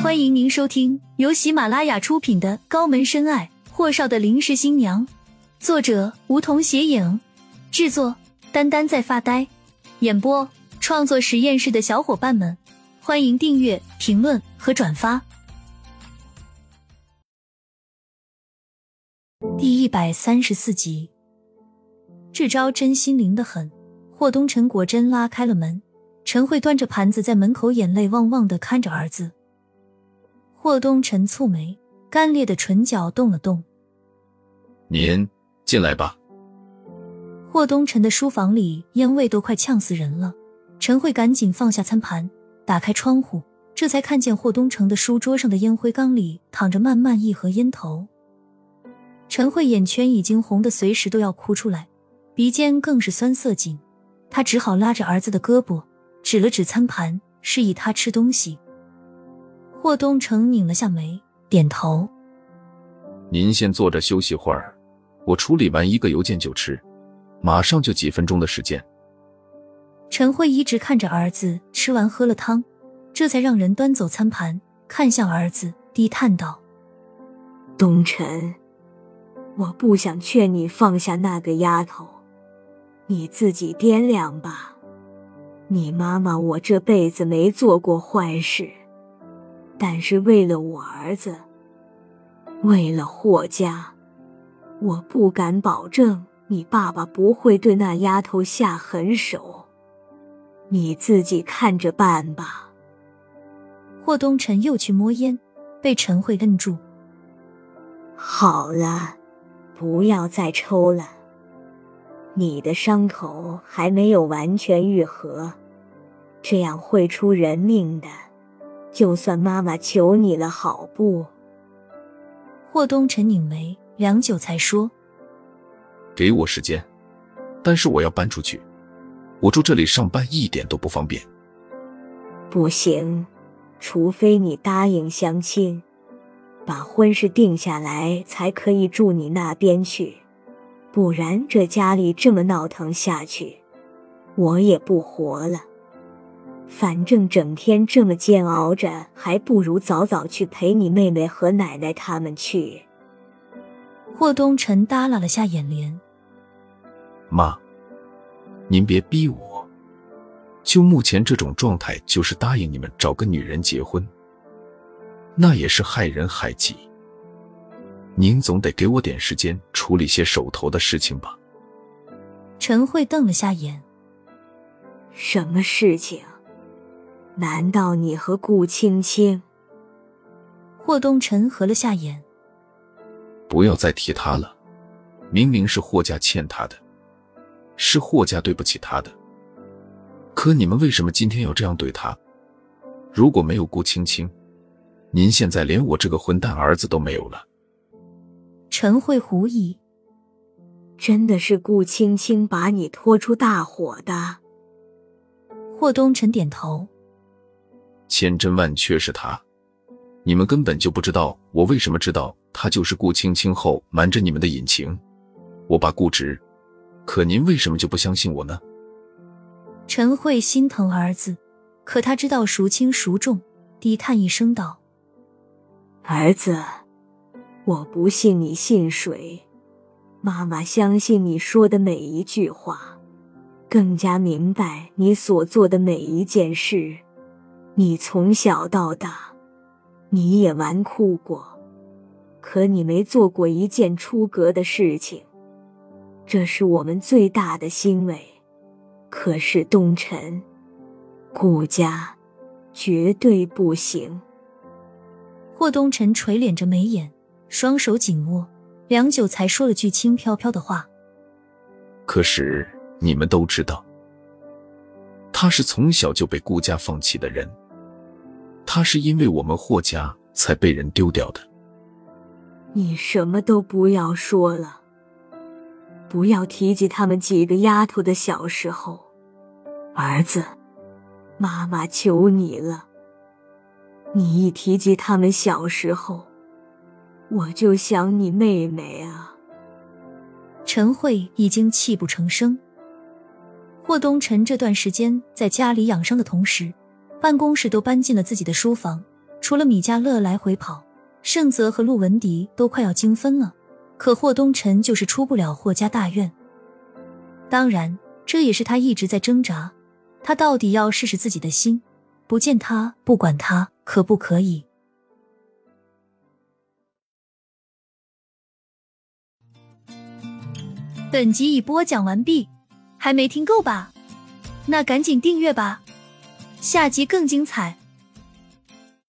欢迎您收听由喜马拉雅出品的《高门深爱：霍少的临时新娘》，作者梧桐斜影，制作丹丹在发呆，演播创作实验室的小伙伴们，欢迎订阅、评论和转发。第一百三十四集，这招真心灵的很。霍东辰果真拉开了门，陈慧端着盘子在门口，眼泪汪汪的看着儿子。霍东辰蹙眉，干裂的唇角动了动。您进来吧。霍东辰的书房里烟味都快呛死人了。陈慧赶紧放下餐盘，打开窗户，这才看见霍东城的书桌上的烟灰缸里躺着漫漫一盒烟头。陈慧眼圈已经红的随时都要哭出来，鼻尖更是酸涩紧。她只好拉着儿子的胳膊，指了指餐盘，示意他吃东西。霍东城拧了下眉，点头：“您先坐着休息会儿，我处理完一个邮件就吃，马上就几分钟的时间。”陈慧一直看着儿子吃完喝了汤，这才让人端走餐盘，看向儿子，低叹道：“东辰，我不想劝你放下那个丫头。”你自己掂量吧。你妈妈，我这辈子没做过坏事，但是为了我儿子，为了霍家，我不敢保证你爸爸不会对那丫头下狠手。你自己看着办吧。霍东辰又去摸烟，被陈慧摁住。好了，不要再抽了。你的伤口还没有完全愈合，这样会出人命的。就算妈妈求你了，好不？霍东辰拧眉，良久才说：“给我时间，但是我要搬出去。我住这里上班一点都不方便。”不行，除非你答应相亲，把婚事定下来，才可以住你那边去。不然这家里这么闹腾下去，我也不活了。反正整天这么煎熬着，还不如早早去陪你妹妹和奶奶他们去。霍东辰耷拉了下眼帘，妈，您别逼我。就目前这种状态，就是答应你们找个女人结婚，那也是害人害己。您总得给我点时间处理些手头的事情吧。陈慧瞪了下眼，什么事情？难道你和顾青青？霍东辰合了下眼，不要再提他了。明明是霍家欠他的，是霍家对不起他的。可你们为什么今天要这样对他？如果没有顾青青，您现在连我这个混蛋儿子都没有了。陈慧狐疑：“真的是顾青青把你拖出大火的？”霍东辰点头：“千真万确是他，你们根本就不知道我为什么知道他就是顾青青后瞒着你们的隐情。我爸固执，可您为什么就不相信我呢？”陈慧心疼儿子，可他知道孰轻孰重，低叹一声道：“儿子。”我不信你信谁？妈妈相信你说的每一句话，更加明白你所做的每一件事。你从小到大，你也纨绔过，可你没做过一件出格的事情，这是我们最大的欣慰。可是东辰，顾家绝对不行。霍东辰垂敛着眉眼。双手紧握，良久才说了句轻飘飘的话：“可是你们都知道，他是从小就被顾家放弃的人，他是因为我们霍家才被人丢掉的。你什么都不要说了，不要提及他们几个丫头的小时候，儿子，妈妈求你了，你一提及他们小时候。”我就想你妹妹啊！陈慧已经泣不成声。霍东辰这段时间在家里养伤的同时，办公室都搬进了自己的书房，除了米迦勒来回跑，盛泽和陆文迪都快要精分了，可霍东辰就是出不了霍家大院。当然，这也是他一直在挣扎，他到底要试试自己的心，不见他不管他可不可以。本集已播讲完毕，还没听够吧？那赶紧订阅吧，下集更精彩。